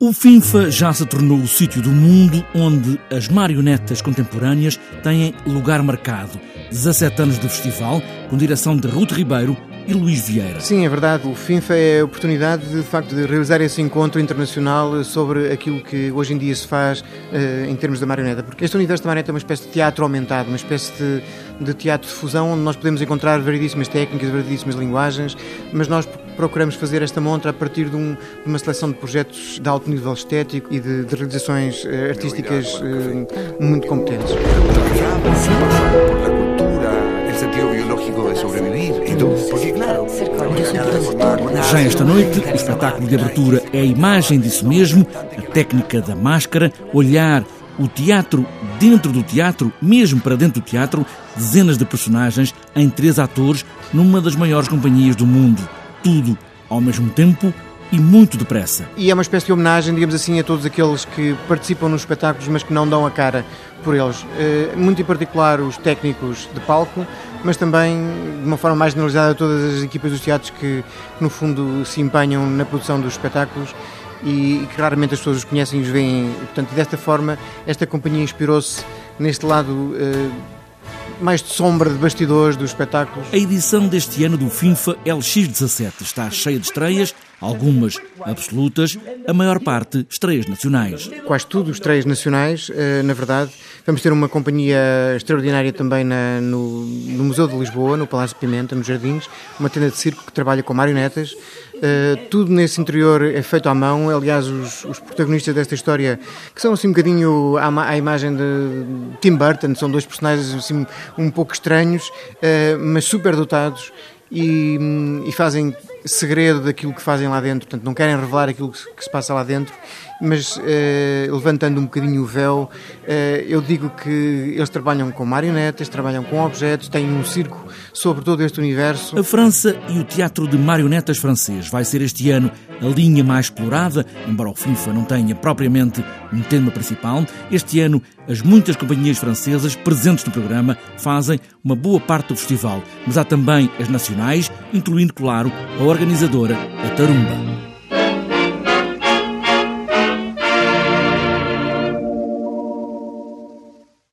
O FINFA já se tornou o sítio do mundo onde as marionetas contemporâneas têm lugar marcado. 17 anos de festival, com direção de Ruth Ribeiro e Luís Vieira. Sim, é verdade. O FINFA é a oportunidade, de, de facto, de realizar esse encontro internacional sobre aquilo que hoje em dia se faz uh, em termos da marioneta. Porque este universo da marioneta é uma espécie de teatro aumentado, uma espécie de, de teatro de fusão onde nós podemos encontrar variedíssimas técnicas, variedíssimas linguagens, mas nós procuramos fazer esta montra a partir de, um, de uma seleção de projetos de alto nível estético e de, de realizações uh, artísticas uh, muito competentes. Já esta noite, o espetáculo de abertura é a imagem disso mesmo, a técnica da máscara, olhar o teatro dentro do teatro, mesmo para dentro do teatro, dezenas de personagens em três atores numa das maiores companhias do mundo. Tudo ao mesmo tempo e muito depressa. E é uma espécie de homenagem, digamos assim, a todos aqueles que participam nos espetáculos, mas que não dão a cara por eles. Eh, muito em particular os técnicos de palco, mas também, de uma forma mais generalizada, todas as equipas dos teatros que, no fundo, se empenham na produção dos espetáculos e que raramente as pessoas os conhecem e os veem. Portanto, desta forma, esta companhia inspirou-se neste lado uh, mais de sombra de bastidores dos espetáculos. A edição deste ano do FINFA LX17 está cheia de estreias, algumas absolutas, a maior parte estreias nacionais. Quase tudo estreias nacionais, uh, na verdade. Vamos ter uma companhia extraordinária também na, no, no Museu de Lisboa, no Palácio de Pimenta, nos Jardins, uma tenda de circo que trabalha com marionetas. Uh, tudo nesse interior é feito à mão. Aliás, os, os, protagonistas desta história, que são assim um bocadinho à, à, imagem de Tim Burton, são dois personagens assim um pouco estranhos, uh, mas super dotados e, e, fazem segredo daquilo que fazem lá dentro, portanto não querem revelar aquilo que, que se passa lá dentro, mas eh, levantando um bocadinho o véu, eh, eu digo que eles trabalham com marionetas, trabalham com objetos, têm um circo sobre todo este universo. A França e o teatro de marionetas francês vai ser este ano a linha mais explorada, embora o FIFA não tenha propriamente um tema principal. Este ano, as muitas companhias francesas presentes no programa fazem uma boa parte do festival, mas há também as nacionais, incluindo, claro, a organizadora, a Tarumba.